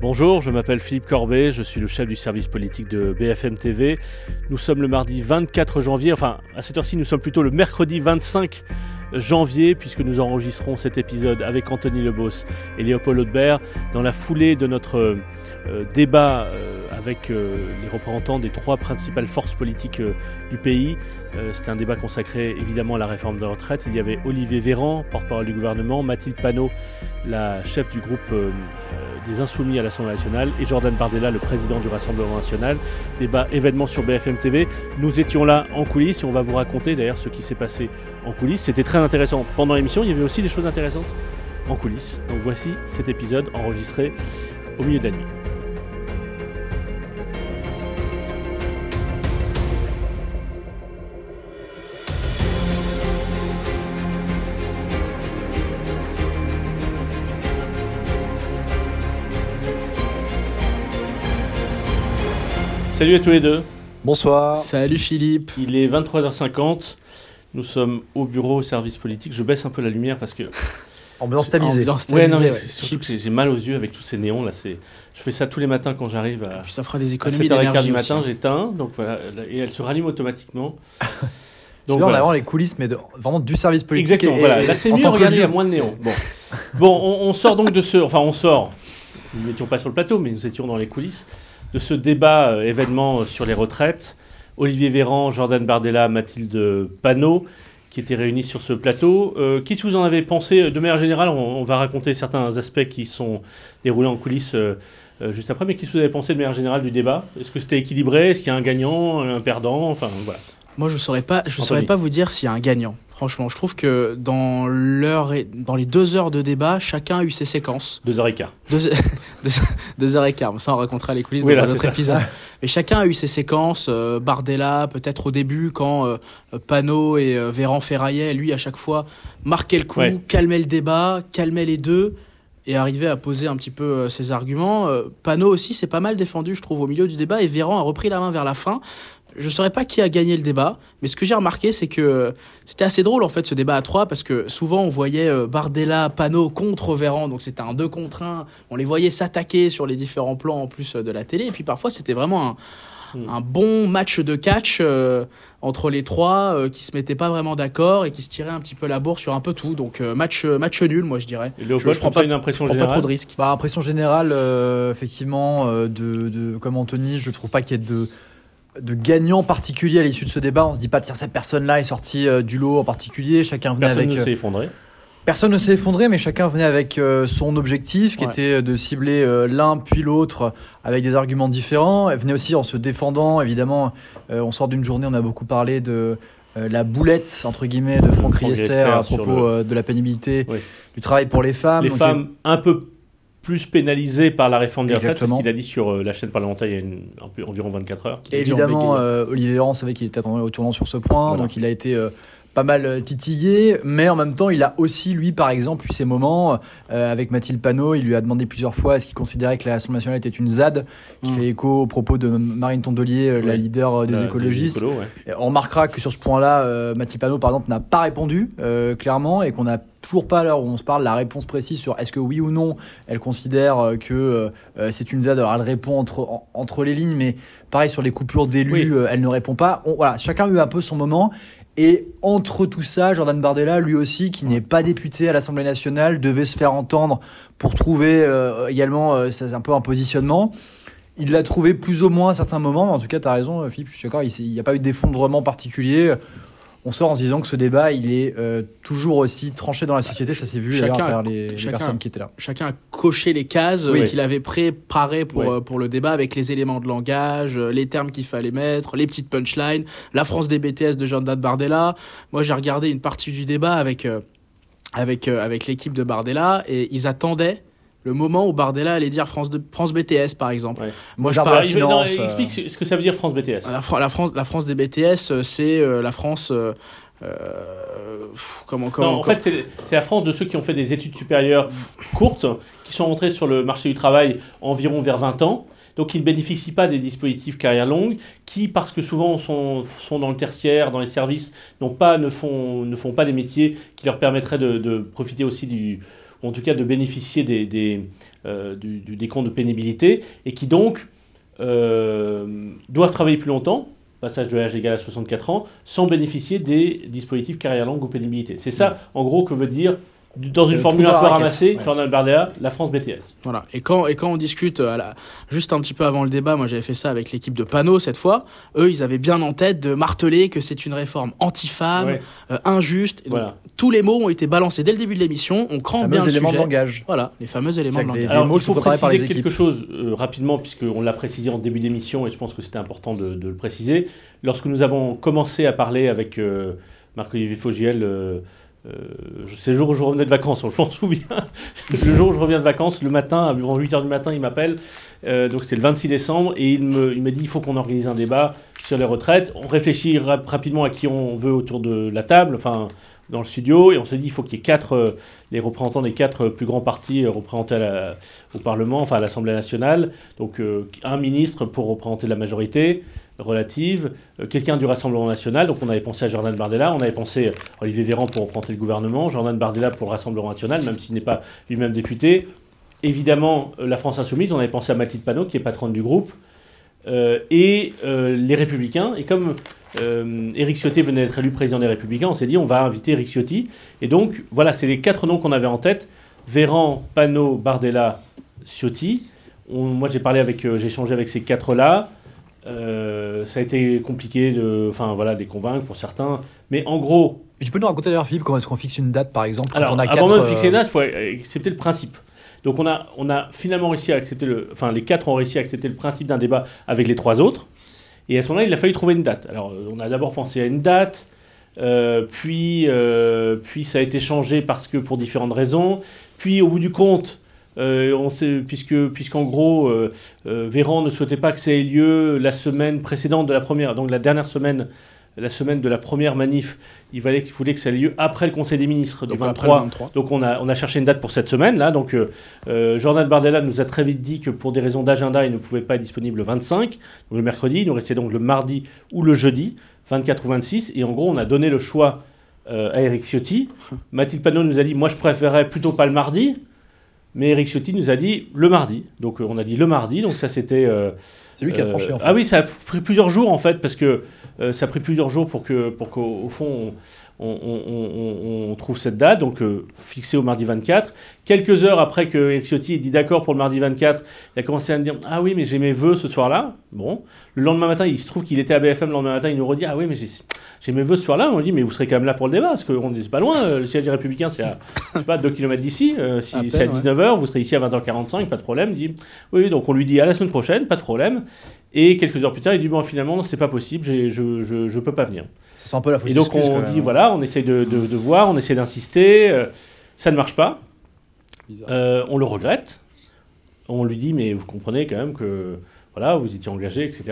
Bonjour, je m'appelle Philippe Corbet, je suis le chef du service politique de BFM TV. Nous sommes le mardi 24 janvier, enfin à cette heure-ci nous sommes plutôt le mercredi 25 janvier puisque nous enregistrons cet épisode avec Anthony Lebos et Léopold Audebert dans la foulée de notre euh, débat euh, avec euh, les représentants des trois principales forces politiques du pays. C'était un débat consacré évidemment à la réforme de la retraite. Il y avait Olivier Véran, porte-parole du gouvernement, Mathilde Panot, la chef du groupe des Insoumis à l'Assemblée nationale, et Jordan Bardella, le président du Rassemblement national. Débat événement sur BFM TV. Nous étions là en coulisses et on va vous raconter d'ailleurs ce qui s'est passé en coulisses. C'était très intéressant pendant l'émission. Il y avait aussi des choses intéressantes en coulisses. Donc voici cet épisode enregistré au milieu de la nuit. Salut à tous les deux. Bonsoir. Salut Philippe. Il est 23h50. Nous sommes au bureau au service politique. Je baisse un peu la lumière parce que. Ambiance tamisée. Ambiance Ouais, non, tamisée, mais ouais. c'est surtout que j'ai mal aux yeux avec tous ces néons là. C'est, je fais ça tous les matins quand j'arrive à, Puis ça fera des à économies 7h15 d'énergie du matin. J'éteins, donc voilà, et elle se rallume automatiquement. Bien, on a vraiment les coulisses, mais de- vraiment du service politique. Exactement, et- voilà. et Là, c'est mieux, regardez, il y a moins de néons. Bon, bon on, on sort donc de ce. Enfin, on sort. Nous n'étions pas sur le plateau, mais nous étions dans les coulisses de ce débat euh, événement euh, sur les retraites. Olivier Véran, Jordan Bardella, Mathilde Panot, qui étaient réunis sur ce plateau. Euh, Qu'est-ce que vous en avez pensé? De manière générale, on, on va raconter certains aspects qui sont déroulés en coulisses euh, euh, juste après, mais qu'est-ce que vous avez pensé de manière générale du débat? Est-ce que c'était équilibré? Est-ce qu'il y a un gagnant, un perdant? Enfin, voilà. Moi, je saurais pas, je saurais pas vous dire s'il y a un gagnant. Franchement, je trouve que dans l'heure, et- dans les deux heures de débat, chacun a eu ses séquences. Deux heures et quart. Deux, deux, deux heures et quart. Ça, on racontera les coulisses Oui, dans là, un autre ça. épisode. Mais chacun a eu ses séquences. euh, Bardella, peut-être au début, quand euh, Panot et euh, Véran ferraillaient, lui, à chaque fois, marquait le coup, Ouais. calmait le débat, calmait les deux et arrivait à poser un petit peu euh, ses arguments. Euh, Panot aussi, c'est pas mal défendu, je trouve, au milieu du débat. Et Véran a repris la main vers la fin. Je ne saurais pas qui a gagné le débat, mais ce que j'ai remarqué, c'est que euh, c'était assez drôle en fait ce débat à trois parce que souvent on voyait euh, Bardella, Panot contre Véran, donc c'était un deux contre un. On les voyait s'attaquer sur les différents plans en plus euh, de la télé, et puis parfois c'était vraiment un, Mm. un bon match de catch euh, entre les trois euh, qui se mettaient pas vraiment d'accord et qui se tiraient un petit peu la bourre sur un peu tout. Donc euh, match match nul, moi je dirais. Et Léopold, je prends pas- une impression Je prends pas trop générale de risques. Bah, impression générale, euh, effectivement, euh, de, de- comme Anthony, je trouve pas qu'il y ait de, de gagnant particulier à l'issue de ce débat. On se dit pas, tiens, cette personne-là est sortie euh, du lot en particulier. Chacun venait Personne avec. ne euh, s'est effondré. Personne ne s'est effondré, mais chacun venait avec euh, son objectif, qui Ouais. était de cibler euh, l'un puis l'autre avec des arguments différents. Elle venait aussi en se défendant. Évidemment, euh, on sort d'une journée, on a beaucoup parlé de euh, la boulette, entre guillemets, de Franck Franck Riester à propos le- euh, de la pénibilité Oui. du travail pour les femmes. Les Donc, femmes un peu plus pénalisées par la réforme des retraites, c'est ce qu'il a dit sur euh, la chaîne parlementaire il y a une- un peu- environ 24 heures. Et Évidemment, euh, Olivier Véran savait qu'il était attendu au tournant sur ce point, Voilà. donc il a été euh, pas mal euh, titillé, mais en même temps, il a aussi, lui, par exemple, eu ses moments euh, avec Mathilde Panot. Il lui a demandé plusieurs fois est-ce qu'il considérait que l'Assemblée nationale était une ZAD, qui Mm. fait écho aux propos de Marine Tondelier, euh, la leader des La- écologistes. ouais. On remarquera que sur ce point-là, euh, Mathilde Panot, par exemple, n'a pas répondu euh, clairement et qu'on n'a toujours pas, à l'heure où on se parle, la réponse précise sur est-ce que oui ou non elle considère que c'est une ZAD. Alors elle répond entre, en- entre les lignes, mais pareil sur les coupures d'élus, Oui. elle ne répond pas. On- voilà, chacun a eu un peu son moment. Et entre tout ça, Jordan Bardella, lui aussi, qui n'est pas député à l'Assemblée nationale, devait se faire entendre pour trouver euh, également euh, un peu un positionnement. Il l'a trouvé plus ou moins à certains moments, en tout cas, tu as raison, euh, Philippe, je suis d'accord, il n'y a pas eu d'effondrement particulier. On sort en se disant que ce débat, il est euh, toujours aussi tranché dans la société, ça s'est vu à Chacun- travers les, personnes qui étaient là. chacun a coché les cases euh, Oui. qu'il avait préparées pour, Oui. euh, pour le débat avec les éléments de langage, les termes qu'il fallait mettre, les petites punchlines, la France des BTS de Jordan Bardella. Moi, j'ai regardé une partie du débat avec, euh, avec, euh, avec l'équipe de Bardella et ils attendaient le moment où Bardella allait dire France, de, France BTS, par exemple. Ouais. Moi, je parle- non, finance, euh. explique ce que ça veut dire France BTS. la, Fran- la France, la France des BTS, euh, c'est euh, la France. euh, euh, comment, comment Non, en comment- fait, c'est la France de ceux qui ont fait des études supérieures courtes, qui sont entrés sur le marché du travail environ vers 20 ans. Donc, ils ne bénéficient pas des dispositifs carrière longue, qui, parce que souvent sont, sont dans le tertiaire, dans les services, pas, ne, font, ne font pas des métiers qui leur permettraient de, de profiter aussi du. Ou en tout cas de bénéficier des, des, euh, du, du décompte de pénibilité, et qui donc euh, doivent travailler plus longtemps, passage de l'âge égal à 64 ans, sans bénéficier des dispositifs carrière longue ou pénibilité. C'est ça, en gros, que veut dire, dans une le formule un peu ramassée, Ouais. Jordan Bardella, la France BTS. Voilà. Et quand, et quand on discute, euh, à la- juste un petit peu avant le débat, moi j'avais fait ça avec l'équipe de Panneau cette fois, eux ils avaient bien en tête de marteler que c'est une réforme anti-femme, Ouais. euh, injuste. Et donc, Voilà. Tous les mots ont été balancés dès le début de l'émission, on crampe bien Fameux le éléments de langage. Voilà, les fameux éléments de langage. des- Alors, mots il faut préciser les quelque équipes. chose euh, rapidement, puisqu'on l'a précisé en début d'émission, et je pense que c'était important de, de le préciser. Lorsque nous avons commencé à parler avec euh, Marc-Olivier Fogiel, euh, euh, c'est le jour où je revenais de vacances, je m'en souviens. le jour où je reviens de vacances, le matin, à 8h du matin, il m'appelle. Euh, donc c'est le 26 décembre, et il me, dit il faut qu'on organise un débat sur les retraites. On réfléchit rap- rapidement à qui on veut autour de la table, enfin dans le studio, et on s'est dit il faut qu'il y ait quatre, euh, les représentants des quatre plus grands partis euh, représentés au Parlement, enfin à l'Assemblée nationale. Donc euh, un ministre pour représenter la majorité relative, euh, quelqu'un du Rassemblement national. Donc on avait pensé à Jordan Bardella, on avait pensé à Olivier Véran pour représenter le gouvernement, Jordan Bardella pour le Rassemblement national, même s'il n'est pas lui-même député. Évidemment, euh, la France insoumise, on avait pensé à Mathilde Panot, qui est patronne du groupe, euh, et euh, les Républicains. Et comme euh, Éric Ciotti venait d'être élu président des Républicains, on s'est dit on va inviter Éric Ciotti. Et donc, voilà, c'est les quatre noms qu'on avait en tête Véran, Panot, Bardella, Ciotti. Moi, j'ai parlé avec, euh, j'ai échangé avec ces quatre-là. Euh, ça a été compliqué de, enfin voilà, de les convaincre pour certains. Mais en gros, Et tu peux nous raconter d'ailleurs, Philippe, comment est-ce qu'on fixe une date, par exemple, quand alors, on a avant même de fixer euh, une date, il faut accepter le principe. Donc on a, on a finalement réussi à accepter le... Enfin, les quatre ont réussi à accepter le principe d'un débat avec les trois autres. Et à ce moment-là, il a fallu trouver une date. Alors, euh, on a d'abord pensé à une date, euh, puis, euh, puis ça a été changé parce que pour différentes raisons. Puis, au bout du compte, euh, on sait, puisque, puisqu'en gros, euh, euh, Véran ne souhaitait pas que ça ait lieu la semaine précédente de la première, donc la dernière semaine, la semaine de la première manif, il, fallait, il voulait que ça ait lieu après le Conseil des ministres du Donc, après 23. le 23. Donc on a, on a cherché une date pour cette semaine là. Donc euh, Jordan Bardella nous a très vite dit que pour des raisons d'agenda, il ne pouvait pas être disponible le 25, donc le mercredi. Il nous restait donc le mardi ou le jeudi, 24 ou 26. Et en gros, on a donné le choix à Eric Ciotti. Mathilde Panot nous a dit, moi je préférais plutôt pas le mardi. Mais Eric Ciotti nous a dit le mardi. Donc euh, on a dit le mardi. Donc ça c'était. euh, C'est lui qui a euh, tranché, en fait. Ah oui, ça a pris plusieurs jours en fait, parce que euh, ça a pris plusieurs jours pour que, pour qu'au au fond on, trouve cette date, donc euh, fixée au mardi 24. Quelques heures après que Eric Ciotti ait dit d'accord pour le mardi 24, il a commencé à me dire ah oui mais j'ai mes vœux ce soir-là. Bon, le lendemain matin, il se trouve qu'il était à BFM le lendemain matin, il nous redit ah oui mais j'ai mes vœux ce soir-là. On dit mais vous serez quand même là pour le débat parce qu'on n'est pas loin. euh, Le siège des Républicains c'est à je sais pas 2 km d'ici. euh, si c'est à ouais. 19h, vous serez ici à 20h45, pas de problème. Il dit oui donc on lui dit à la semaine prochaine, pas de problème. Et quelques heures plus tard, il dit bon finalement c'est pas possible, je, je je peux pas venir. Ça sent un peu la fausse Et donc on dit voilà, on essaie de, de- de voir, on essaie d'insister, euh, ça ne marche pas. Euh, on le regrette, on lui dit mais vous comprenez quand même que voilà, vous étiez engagé, etc.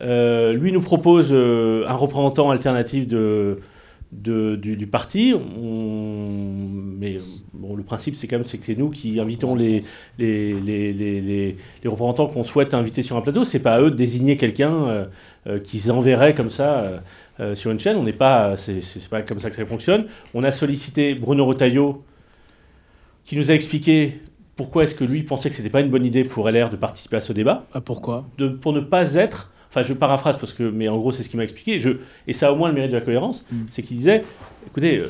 Euh, lui nous propose euh, un représentant alternatif de, de- du, du parti, On- bon, le principe c'est quand même que c'est nous qui invitons les, les, les, les, les- les représentants qu'on souhaite inviter sur un plateau, c'est pas à eux de désigner quelqu'un euh, euh, qu'ils enverraient comme ça. euh, euh, sur une chaîne. On n'est pas, c'est c'est- c'est pas comme ça que ça fonctionne. On a sollicité Bruno Retailleau, qui nous a expliqué pourquoi est-ce que lui pensait que c'était pas une bonne idée pour LR de participer à ce débat, Ah, pourquoi? De, pour ne pas être, enfin je paraphrase parce que, mais en gros c'est ce qu'il m'a expliqué. Je, et ça a au moins le mérite de la cohérence, Mm. c'est qu'il disait, écoutez, euh,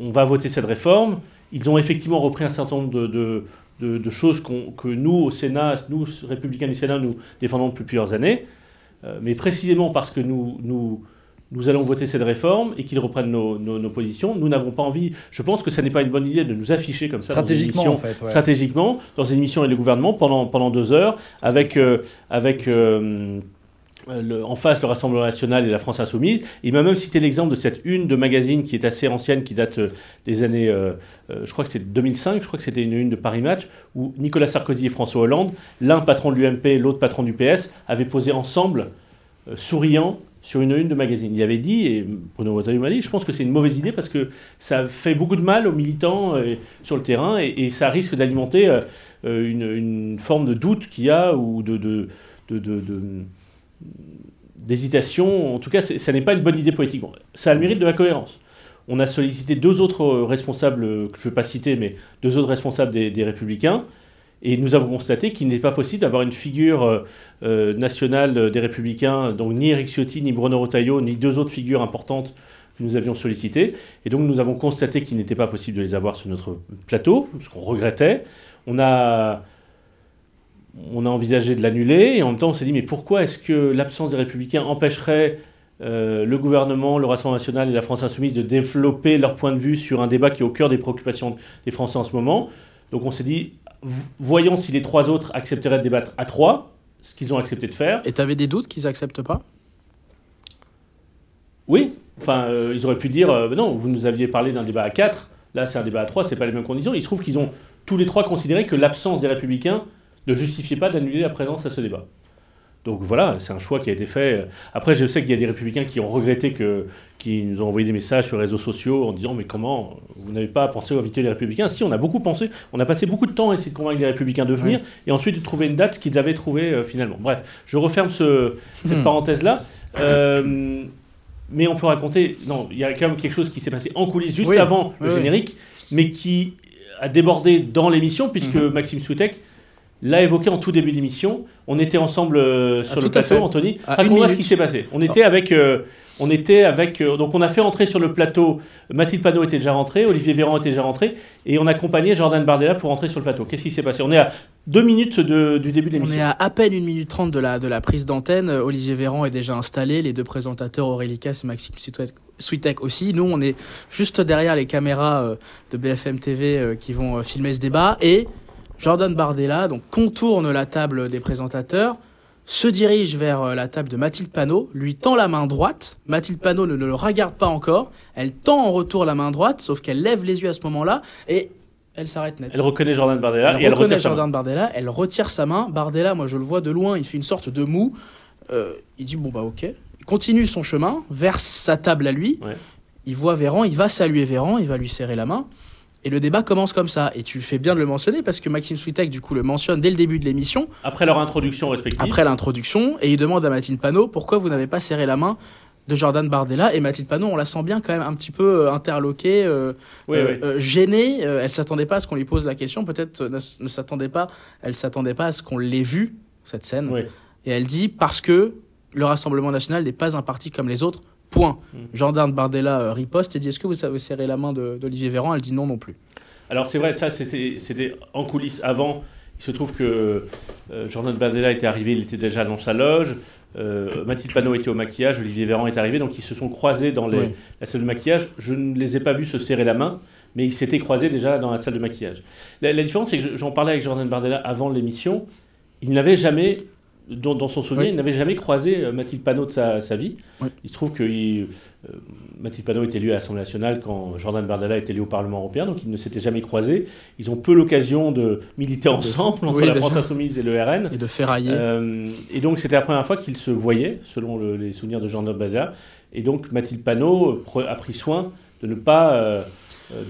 on va voter cette réforme. Ils ont effectivement repris un certain nombre de, de- de- de choses que nous au Sénat, nous républicains du Sénat, nous défendons depuis plusieurs années. Euh, mais précisément parce que nous, nous, nous allons voter cette réforme et qu'ils reprennent nos, nos- nos positions, nous n'avons pas envie. Je pense que ça n'est pas une bonne idée de nous afficher comme ça dans une Stratégiquement, émission en fait. ouais. stratégiquement dans une émission avec le gouvernement pendant, pendant deux heures avec, euh, avec, euh, le- en face le Rassemblement national et la France insoumise. Il m'a même cité l'exemple de cette une de magazine qui est assez ancienne, qui date euh, des années, euh, euh, je crois que c'est 2005, je crois que c'était une une de Paris Match, où Nicolas Sarkozy et François Hollande, l'un patron de l'UMP, l'autre patron du PS, avaient posé ensemble, euh, souriant, sur une une de magazine. Il avait dit, et Bruno Retailleau m'a dit, je pense que c'est une mauvaise idée parce que ça fait beaucoup de mal aux militants euh, sur le terrain et, ça risque d'alimenter euh, euh, une, forme de doute qu'il y a ou de- de d'hésitation. En tout cas, ça n'est pas une bonne idée politique. Ça a le mérite de la cohérence. On a sollicité deux autres euh, responsables, euh, que je ne vais pas citer, mais deux autres responsables des, Républicains. Et nous avons constaté qu'il n'est pas possible d'avoir une figure euh, nationale des Républicains, donc ni Eric Ciotti, ni Bruno Retailleau, ni deux autres figures importantes que nous avions sollicitées. Et donc nous avons constaté qu'il n'était pas possible de les avoir sur notre plateau, ce qu'on regrettait. On a, on a envisagé de l'annuler et en même temps on s'est dit mais pourquoi est-ce que l'absence des Républicains empêcherait euh, le gouvernement, le Rassemblement national et la France insoumise de développer leur point de vue sur un débat qui est au cœur des préoccupations des Français en ce moment? Donc on s'est dit, voyons si les trois autres accepteraient de débattre à trois, ce qu'ils ont accepté de faire. Et t'avais des doutes qu'ils acceptent pas? Oui, enfin, euh, ils auraient pu dire, euh, non, vous nous aviez parlé d'un débat à quatre, là c'est un débat à trois, c'est pas les mêmes conditions. Il se trouve qu'ils ont tous les trois considéré que l'absence des Républicains ne justifiait pas d'annuler la présence à ce débat. Donc voilà, c'est un choix qui a été fait. Après, je sais qu'il y a des républicains qui ont regretté que, qui nous ont envoyé des messages sur les réseaux sociaux en disant mais comment vous n'avez pas pensé à inviter les républicains? Si, on a beaucoup pensé, on a passé beaucoup de temps à essayer de convaincre les républicains de venir et ensuite de trouver une date qu'ils avaient trouvé euh, finalement. Bref, je referme ce, cette Hmm. parenthèse là. Euh, mais on peut raconter. Non, il y a quand même quelque chose qui s'est passé en coulisses juste Oui. avant le Oui, générique, mais qui a débordé dans l'émission puisque Mhm. Maxime Soutek l'a évoqué en tout début d'émission. On était ensemble euh, sur Ah, le tout à plateau. Anthony. Raconte-moi ce qui s'est passé. On était avec. euh, on était avec. euh, donc on a fait entrer sur le plateau. Mathilde Panot était déjà rentrée, Olivier Véran était déjà rentré, et on a accompagné Jordan Bardella pour entrer sur le plateau. Qu'est-ce qui s'est passé? On est à deux minutes de- du début de On l'émission. est à à peine une minute trente de la, de la prise d'antenne. Olivier Véran est déjà installé. Les deux présentateurs, Aurélie Casse et Maxime Switek- aussi. Nous, on est juste derrière les caméras de BFM TV qui vont filmer ce débat. Et Jordan Bardella donc, contourne la table des présentateurs, se dirige vers euh, la table de Mathilde Panot, lui tend la main droite. Mathilde Panot ne, ne le regarde pas encore. Elle tend en retour la main droite, sauf qu'elle lève les yeux à ce moment-là. Et elle s'arrête net. Elle reconnaît Jordan Bardella Elle et elle reconnaît retire sa main. Jordan Bardella, elle retire sa main. Bardella, moi je le vois de loin, il fait une sorte de mou. Euh, il dit bon bah ok. Il continue son chemin vers sa table à lui. Ouais. Il voit Véran, il va saluer Véran, il va lui serrer la main. Et le débat commence comme ça. Et tu fais bien de le mentionner parce que Maxime Switek du coup le mentionne dès le début de l'émission, Après leur introduction respective. après l'introduction, et il demande à Mathilde Panot pourquoi vous n'avez pas serré la main de Jordan Bardella? Et Mathilde Panot, on la sent bien quand même un petit peu euh, interloquée. euh, Oui, euh, oui. euh, gênée. elle s'attendait pas à ce qu'on lui pose la question. Peut-être ne, ne s'attendait pas. Elle s'attendait pas à ce qu'on l'ait vu cette scène. Oui. Et elle dit parce que le Rassemblement national n'est pas un parti comme les autres. Point. Mm. Jordan Bardella euh, riposte et dit est-ce que vous savez serrer la main d'Olivier Véran? Elle dit non non plus. Alors c'est vrai, ça c'était en coulisses avant. Il se trouve que euh, Jordan Bardella était arrivé, il était déjà dans sa loge. Euh, Mathilde Panot était au maquillage, Olivier Véran est arrivé, donc ils se sont croisés dans les- Oui. la salle de maquillage. Je ne les ai pas vus se serrer la main, mais ils s'étaient croisés déjà dans la salle de maquillage. La, la différence, c'est que je- j'en parlais avec Jordan Bardella avant l'émission. Il n'avait jamais, dans, dans son souvenir, Oui. il n'avait jamais croisé euh, Mathilde Panot de sa, sa vie. Oui. Il se trouve que il- euh, Mathilde Panot était élu à l'Assemblée nationale quand Jordan Bardella était élu au Parlement européen, donc ils ne s'étaient jamais croisés. Ils ont peu l'occasion de militer ensemble entre Oui, la déjà. France Insoumise et le RN. Et de ferrailler. Euh, et donc c'était la première fois qu'ils se voyaient, selon le- les souvenirs de Jordan Bardella. Et donc Mathilde Panot a pris soin de ne pas, euh,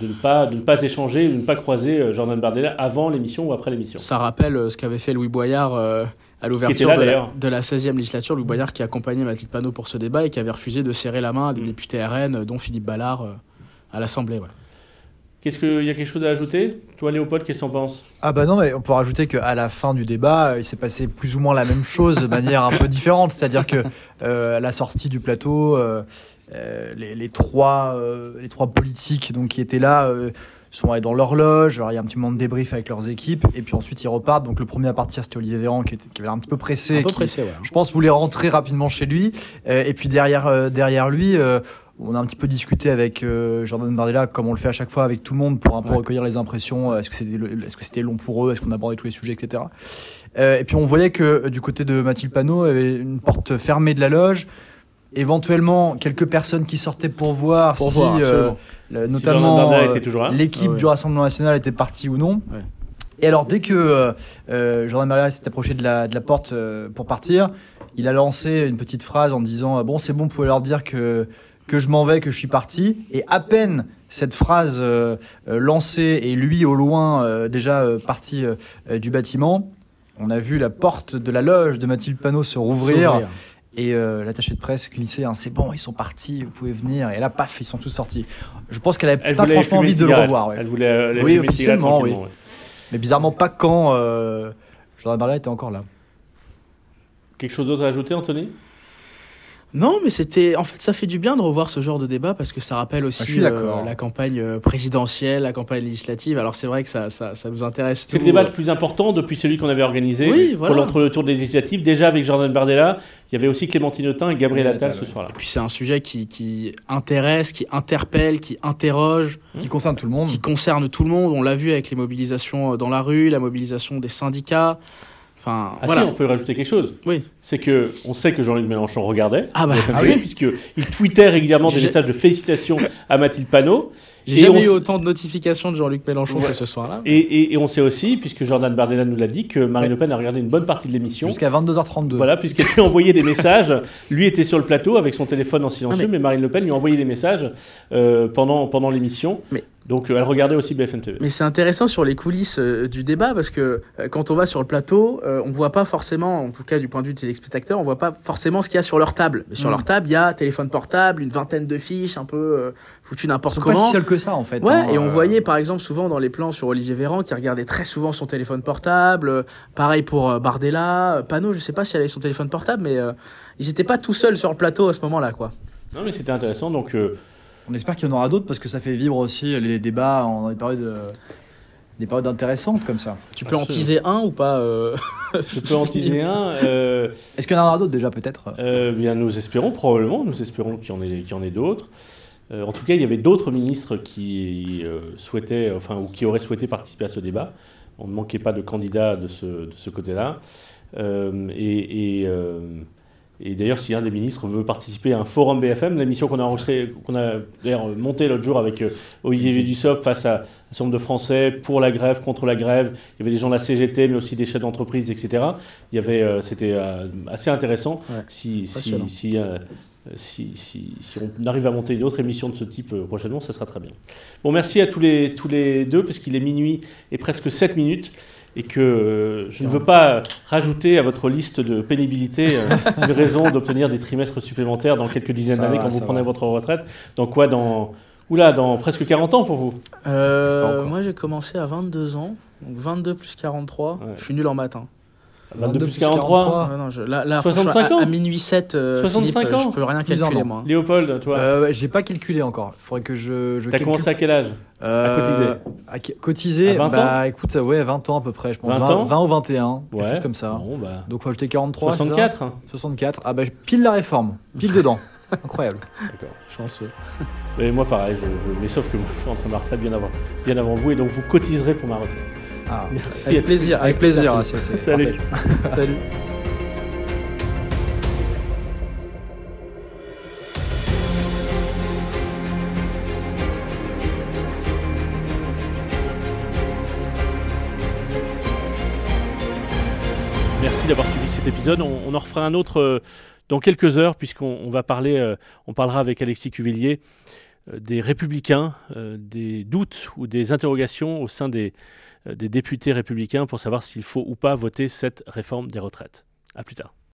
de ne pas, de ne pas échanger, de ne pas croiser Jordan Bardella avant l'émission ou après l'émission. Ça rappelle ce qu'avait fait Louis Boyard à l'ouverture de, la, d'ailleurs. de la 16e législature. Louis Boyard qui accompagnait Mathilde Panot pour ce débat et qui avait refusé de serrer la main à des Mm. députés RN, euh, dont Philippe Ballard, euh, à l'Assemblée. ouais. Qu'est-ce qu'il y a quelque chose à ajouter? Toi Léopold, qu'est-ce que t'en penses? Ah bah non, mais on peut rajouter qu'à la fin du débat, euh, il s'est passé plus ou moins la même chose de manière un peu différente. C'est-à-dire que euh, à la sortie du plateau, euh, les, les trois, euh, les trois politiques donc, qui étaient là euh, sont allés dans leur loge. Alors, il y a un petit moment de débrief avec leurs équipes. Et puis ensuite, ils repartent. Donc le premier à partir, c'était Olivier Véran qui, était- qui avait un petit peu pressé. Un peu qui- pressé, ouais. je pense voulait rentrer rapidement chez lui. Euh, et puis derrière, euh, derrière lui, euh, on a un petit peu discuté avec euh, Jordan Bardella, comme on le fait à chaque fois avec tout le monde, pour un peu Ouais. recueillir les impressions. Est-ce que c'était le- est-ce que c'était long pour eux Est-ce qu'on abordait tous les sujets, etc. Euh, et puis on voyait que du côté de Mathilde Panot, il y avait une porte fermée de la loge. Éventuellement, quelques personnes qui sortaient pour voir Pour si, voir, euh. Le- notamment euh, l'équipe Ah ouais. du Rassemblement national était partie ou non. Ouais. Et alors, dès que euh, euh, Jordan Bardella s'est approché de la, de la porte euh, pour partir, il a lancé une petite phrase en disant Bon, c'est bon, vous pouvez leur dire que, que je m'en vais, que je suis parti. Et à peine cette phrase euh, lancée et lui au loin déjà parti du bâtiment, on a vu la porte de la loge de Mathilde Panot se rouvrir. Et euh, l'attaché de presse glissait un c'est bon, ils sont partis, vous pouvez venir. Et là, paf, ils sont tous sortis. Je pense qu'elle avait Elle pas franchement envie de le revoir. ouais. Elle voulait euh, Oui, officiellement, oui. ouais. Mais bizarrement, pas quand euh, Jordan Bardella était encore là. Quelque chose d'autre à ajouter, Anthony? Non, mais c'était. En fait, ça fait du bien de revoir ce genre de débat parce que ça rappelle Ah, aussi euh, la campagne euh, présidentielle, la campagne législative. Alors, c'est vrai que ça, ça, ça nous intéresse C'est le débat euh, le plus important depuis celui qu'on avait organisé Oui, voilà. pour l'entre-le-tour des législatives. Déjà avec Jordan Bardella, il y avait aussi Clémentine Autain et Gabriel Attal Attal, ce soir-là. Et puis, c'est un sujet qui, qui intéresse, qui interpelle, qui interroge, Qui concerne tout le monde. qui concerne tout le monde. On l'a vu avec les mobilisations dans la rue, la mobilisation des syndicats. Enfin, Ah voilà. si, on peut rajouter quelque chose. Oui. C'est que on sait que Jean-Luc Mélenchon regardait. Ah bah, ah TV, oui. puisqu'il tweetait régulièrement des messages de félicitations à Mathilde Panot. j'ai jamais on eu autant de notifications de Jean-Luc Mélenchon Ouais. que ce soir-là. Et, et- et on sait aussi, puisque Jordan Bardella nous l'a dit, que Marine Le Pen a regardé une bonne partie de l'émission. Jusqu'à 22h32. Voilà, puisqu'elle lui a envoyé des messages. Lui était sur le plateau avec son téléphone en silencieux, Ah, mais- mais... Marine Le Pen lui a envoyé des messages euh, pendant, pendant l'émission. Mais- Donc euh, elle regardait aussi BFM TV. Mais c'est intéressant sur les coulisses euh, du débat parce que euh, quand on va sur le plateau, euh, on voit pas forcément, en tout cas du point de vue des téléspectateurs, on voit pas forcément ce qu'il y a sur leur table. Mais sur Mm. leur table, il y a téléphone portable, une vingtaine de fiches, un peu euh, foutu n'importe sont pas comment. si seuls que ça en fait. Ouais, hein, et on euh, voyait par exemple souvent dans les plans sur Olivier Véran qui regardait très souvent son téléphone portable. euh, pareil pour euh, Bardella, Panot, je sais pas si elle avait son téléphone portable, mais euh, ils étaient pas tout seuls sur le plateau à ce moment-là, quoi. Non, mais c'était intéressant. Donc euh, On espère qu'il y en aura d'autres parce que ça fait vivre aussi les débats en des périodes, euh, des périodes intéressantes comme ça. Tu peux en teaser un ou pas euh, je peux en teaser un. euh, Est-ce qu'il y en aura d'autres déjà peut-être? Euh, bien, nous espérons probablement, nous espérons qu'il y en ait, qu'il y en ait d'autres. Euh, en tout cas, il y avait d'autres ministres qui euh, souhaitaient, enfin, ou qui auraient souhaité participer à ce débat. On ne manquait pas de candidats de ce, de ce côté-là. Euh, et et, euh, et d'ailleurs, si un des ministres veut participer à un forum BFM, l'émission qu'on a enregistrée, qu'on a d'ailleurs montée l'autre jour avec euh, Olivier Dussopt face à un certain nombre de Français pour la grève, contre la grève. Il y avait des gens de la CGT, mais aussi des chefs d'entreprise, etc. Il y avait, euh, c'était euh, assez intéressant. Ouais, Si, si, si, euh, si, on arrive à monter une autre émission de ce type prochainement, ça sera très bien. Bon, merci à tous les, tous les deux, parce qu'il est minuit et presque 7 minutes, et que euh, je ne veux pas rajouter à votre liste de pénibilité euh, une raison d'obtenir des trimestres supplémentaires dans quelques dizaines d'années quand vous prenez votre retraite. Dans quoi Dans Oula, dans presque 40 ans pour vous? Euh, moi j'ai commencé à 22 ans, donc 22 plus 43, je suis nul en matin. Hein. 22, plus 43. 65 ans à, minuit 7. 65 euh, euh, ans Je peux rien calculer, moi. Léopold, toi euh, J'ai pas calculé encore. Faudrait que je. T'as commencé à quel âge À cotiser. À cotiser 20 bah, ans écoute, ouais, 20 ans à peu près, je pense. 20, ans 20 ou 21. Quelque chose comme ça. Bon, bah... Donc, faut ajouter 43. 64 64. Ah, bah, pile la réforme. Pile dedans. Incroyable. D'accord. Chanceux. Mais moi, pareil, mais sauf que je suis en train de ma retraite bien avant, bien avant vous, et donc vous cotiserez pour ma retraite. Ah, Merci avec plaisir, avec plaisir. ah, Salut. Merci d'avoir suivi cet épisode. On, on en refera un autre euh, dans quelques heures, puisqu'on on va parler, euh, on parlera avec Alexis Cuvillier des républicains, euh, des doutes ou des interrogations au sein des, euh, des députés républicains pour savoir s'il faut ou pas voter cette réforme des retraites. À plus tard.